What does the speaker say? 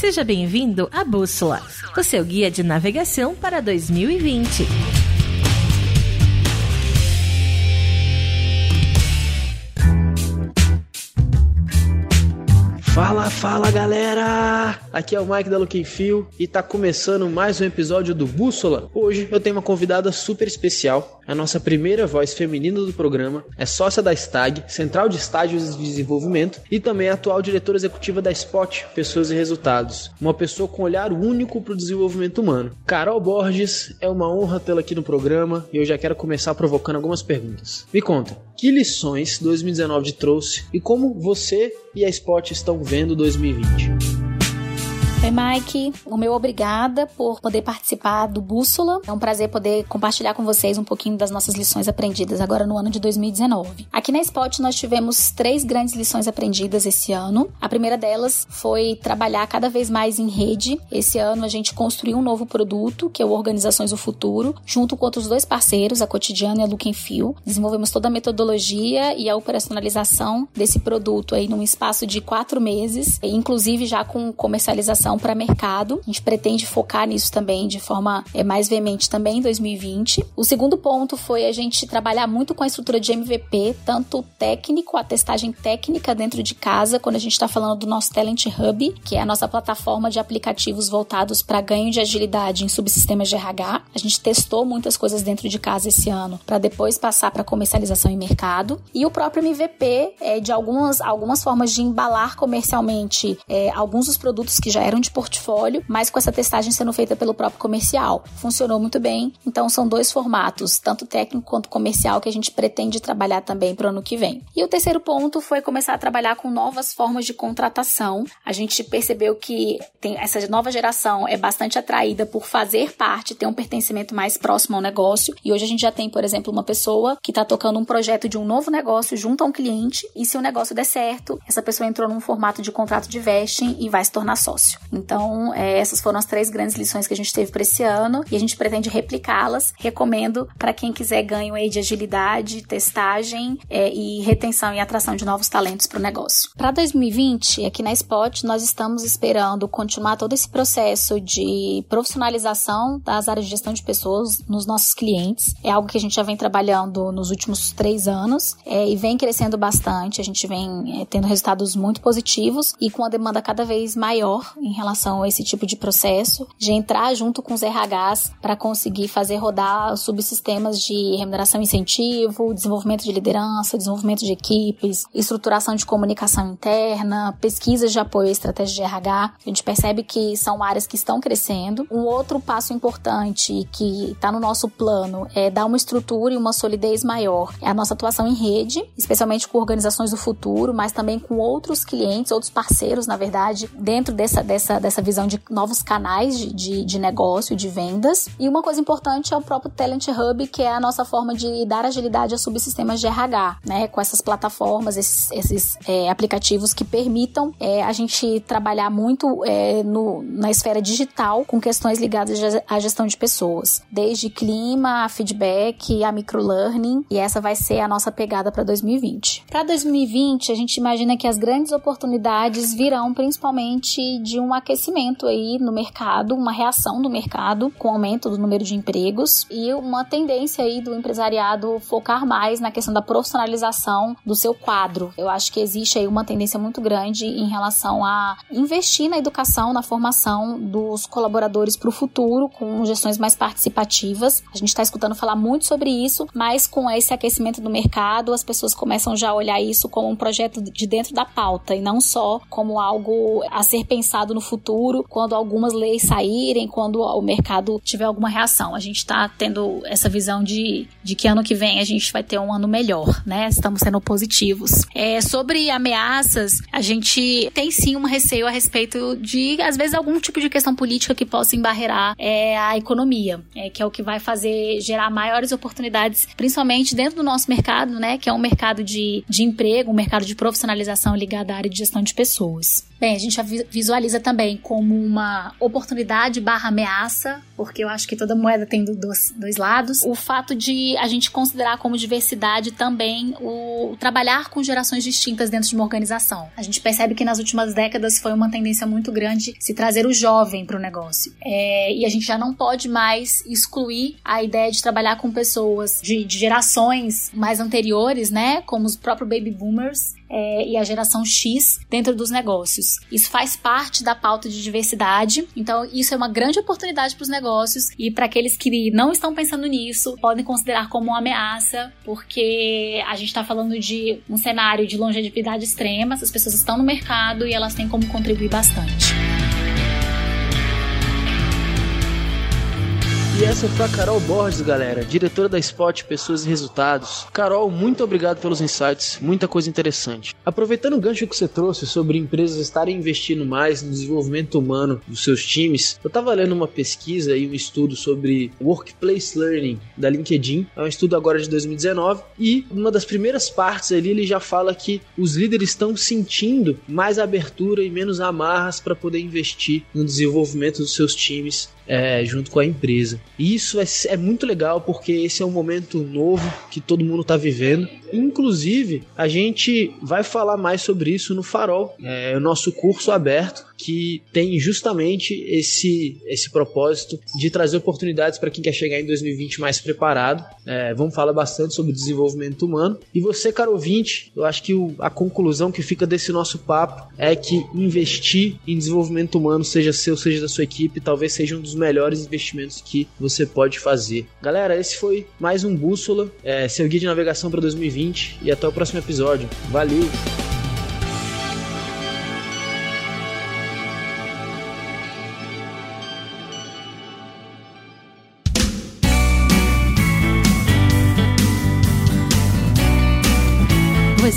Seja bem-vindo à Bússola, o seu guia de navegação para 2020. Fala, fala galera! Aqui é o Mike da Looking Feel e tá começando mais um episódio do Bússola. Hoje eu tenho uma convidada super especial, a nossa primeira voz feminina do programa, é sócia da STAG, Central de Estágios de Desenvolvimento, e também é atual diretora executiva da Spot, Pessoas e Resultados. Uma pessoa com olhar único para o desenvolvimento humano. Carol Borges, é uma honra tê-la aqui no programa e eu já quero começar provocando algumas perguntas. Me conta, que lições 2019 trouxe e como você e a Spot estão vendo 2020? Oi, Mike. O meu obrigada por poder participar do Bússola. É um prazer poder compartilhar com vocês um pouquinho das nossas lições aprendidas agora no ano de 2019. Aqui na Spot nós tivemos três grandes lições aprendidas esse ano. A primeira delas foi trabalhar cada vez mais em rede. Esse ano a gente construiu um novo produto, que é o Organizações do Futuro, junto com outros dois parceiros, a Cotidiano e a Look Feel. Desenvolvemos toda a metodologia e a operacionalização desse produto aí num espaço de quatro meses, inclusive já com comercialização para mercado. A gente pretende focar nisso também de forma é, mais veemente também em 2020. O segundo ponto foi a gente trabalhar muito com a estrutura de MVP, tanto técnico, a testagem técnica dentro de casa, quando a gente está falando do nosso Talent Hub, que é a nossa plataforma de aplicativos voltados para ganho de agilidade em subsistemas de RH. A gente testou muitas coisas dentro de casa esse ano para depois passar para comercialização em mercado. E o próprio MVP é de algumas, algumas formas de embalar comercialmente é, alguns dos produtos que já eram de portfólio, mas com essa testagem sendo feita pelo próprio comercial. Funcionou muito bem, então são dois formatos, tanto técnico quanto comercial, que a gente pretende trabalhar também para o ano que vem. E o terceiro ponto foi começar a trabalhar com novas formas de contratação. A gente percebeu que tem essa nova geração é bastante atraída por fazer parte, ter um pertencimento mais próximo ao negócio. E hoje a gente já tem, por exemplo, uma pessoa que está tocando um projeto de um novo negócio junto a um cliente, e se o negócio der certo, essa pessoa entrou num formato de contrato de vesting e vai se tornar sócio. Então, é, essas foram as três grandes lições que a gente teve para esse ano e a gente pretende replicá-las. Recomendo para quem quiser ganho aí de agilidade, testagem é, e retenção e atração de novos talentos para o negócio. Para 2020, aqui na Spot, nós estamos esperando continuar todo esse processo de profissionalização das áreas de gestão de pessoas nos nossos clientes. É algo que a gente já vem trabalhando nos últimos três anos é, e vem crescendo bastante. A gente vem é, tendo resultados muito positivos e com a demanda cada vez maior em relação a esse tipo de processo, de entrar junto com os RHs para conseguir fazer rodar os subsistemas de remuneração e incentivo, desenvolvimento de liderança, desenvolvimento de equipes, estruturação de comunicação interna, pesquisas de apoio à estratégia de RH. A gente percebe que são áreas que estão crescendo. Um outro passo importante que está no nosso plano é dar uma estrutura e uma solidez maior. É a nossa atuação em rede, especialmente com organizações do futuro, mas também com outros clientes, outros parceiros, na verdade, dentro dessa, dessa dessa, dessa visão de novos canais de, de, de negócio, de vendas. E uma coisa importante é o próprio Talent Hub, que é a nossa forma de dar agilidade a subsistemas de RH, né? Com essas plataformas, esses, esses é, aplicativos que permitam é, a gente trabalhar muito é, no, na esfera digital com questões ligadas à gestão de pessoas, desde clima, a feedback, a microlearning, e essa vai ser a nossa pegada para 2020. Para 2020, a gente imagina que as grandes oportunidades virão principalmente de um aquecimento aí no mercado, uma reação do mercado com o aumento do número de empregos e uma tendência aí do empresariado focar mais na questão da profissionalização do seu quadro. Eu acho que existe aí uma tendência muito grande em relação a investir na educação, na formação dos colaboradores para o futuro, com gestões mais participativas. A gente está escutando falar muito sobre isso, mas com esse aquecimento do mercado, as pessoas começam já a olhar isso como um projeto de dentro da pauta e não só como algo a ser pensado no futuro, quando algumas leis saírem, quando o mercado tiver alguma reação. A gente está tendo essa visão de, de que ano que vem a gente vai ter um ano melhor, né? Estamos sendo positivos. É, sobre ameaças, a gente tem sim um receio a respeito de, às vezes, algum tipo de questão política que possa embarrear é, a economia, é, que é o que vai fazer gerar maiores oportunidades, principalmente dentro do nosso mercado, né? Que é um mercado de, de emprego, um mercado de profissionalização ligado à área de gestão de pessoas. Bem, a gente visualiza também como uma oportunidade barra ameaça, porque eu acho que toda moeda tem dois, dois lados. O fato de a gente considerar como diversidade também o, trabalhar com gerações distintas dentro de uma organização. A gente percebe que nas últimas décadas foi uma tendência muito grande se trazer o jovem para o negócio. É, e a gente já não pode mais excluir a ideia de trabalhar com pessoas de, de gerações mais anteriores, né? Como os próprios baby boomers, é, e a geração X dentro dos negócios. Isso faz parte da pauta de diversidade, então isso é uma grande oportunidade para os negócios e para aqueles que não estão pensando nisso, podem considerar como uma ameaça, porque a gente está falando de um cenário de longevidade extrema, as pessoas estão no mercado e elas têm como contribuir bastante. E essa foi a Carol Borges, galera, diretora da Spot Pessoas e Resultados. Carol, muito obrigado pelos insights, muita coisa interessante. Aproveitando o gancho que você trouxe sobre empresas estarem investindo mais no desenvolvimento humano dos seus times, eu estava lendo uma pesquisa e um estudo sobre Workplace Learning da LinkedIn. É um estudo agora de 2019 e uma das primeiras partes ali ele já fala que os líderes estão sentindo mais abertura e menos amarras para poder investir no desenvolvimento dos seus times é, junto com a empresa. E isso é, é, muito legal porque esse é um momento novo que todo mundo está vivendo. Inclusive, a gente vai falar mais sobre isso no Farol, é o nosso curso aberto que tem justamente esse, esse propósito de trazer oportunidades para quem quer chegar em 2020 mais preparado. É, vamos falar bastante sobre desenvolvimento humano. E você, caro ouvinte, eu acho que o, a conclusão que fica desse nosso papo é que investir em desenvolvimento humano, seja seu, seja da sua equipe, talvez seja um dos melhores investimentos que você pode fazer. Galera, esse foi mais um Bússola, é, seu guia de navegação para 2020 e até o próximo episódio. Valeu!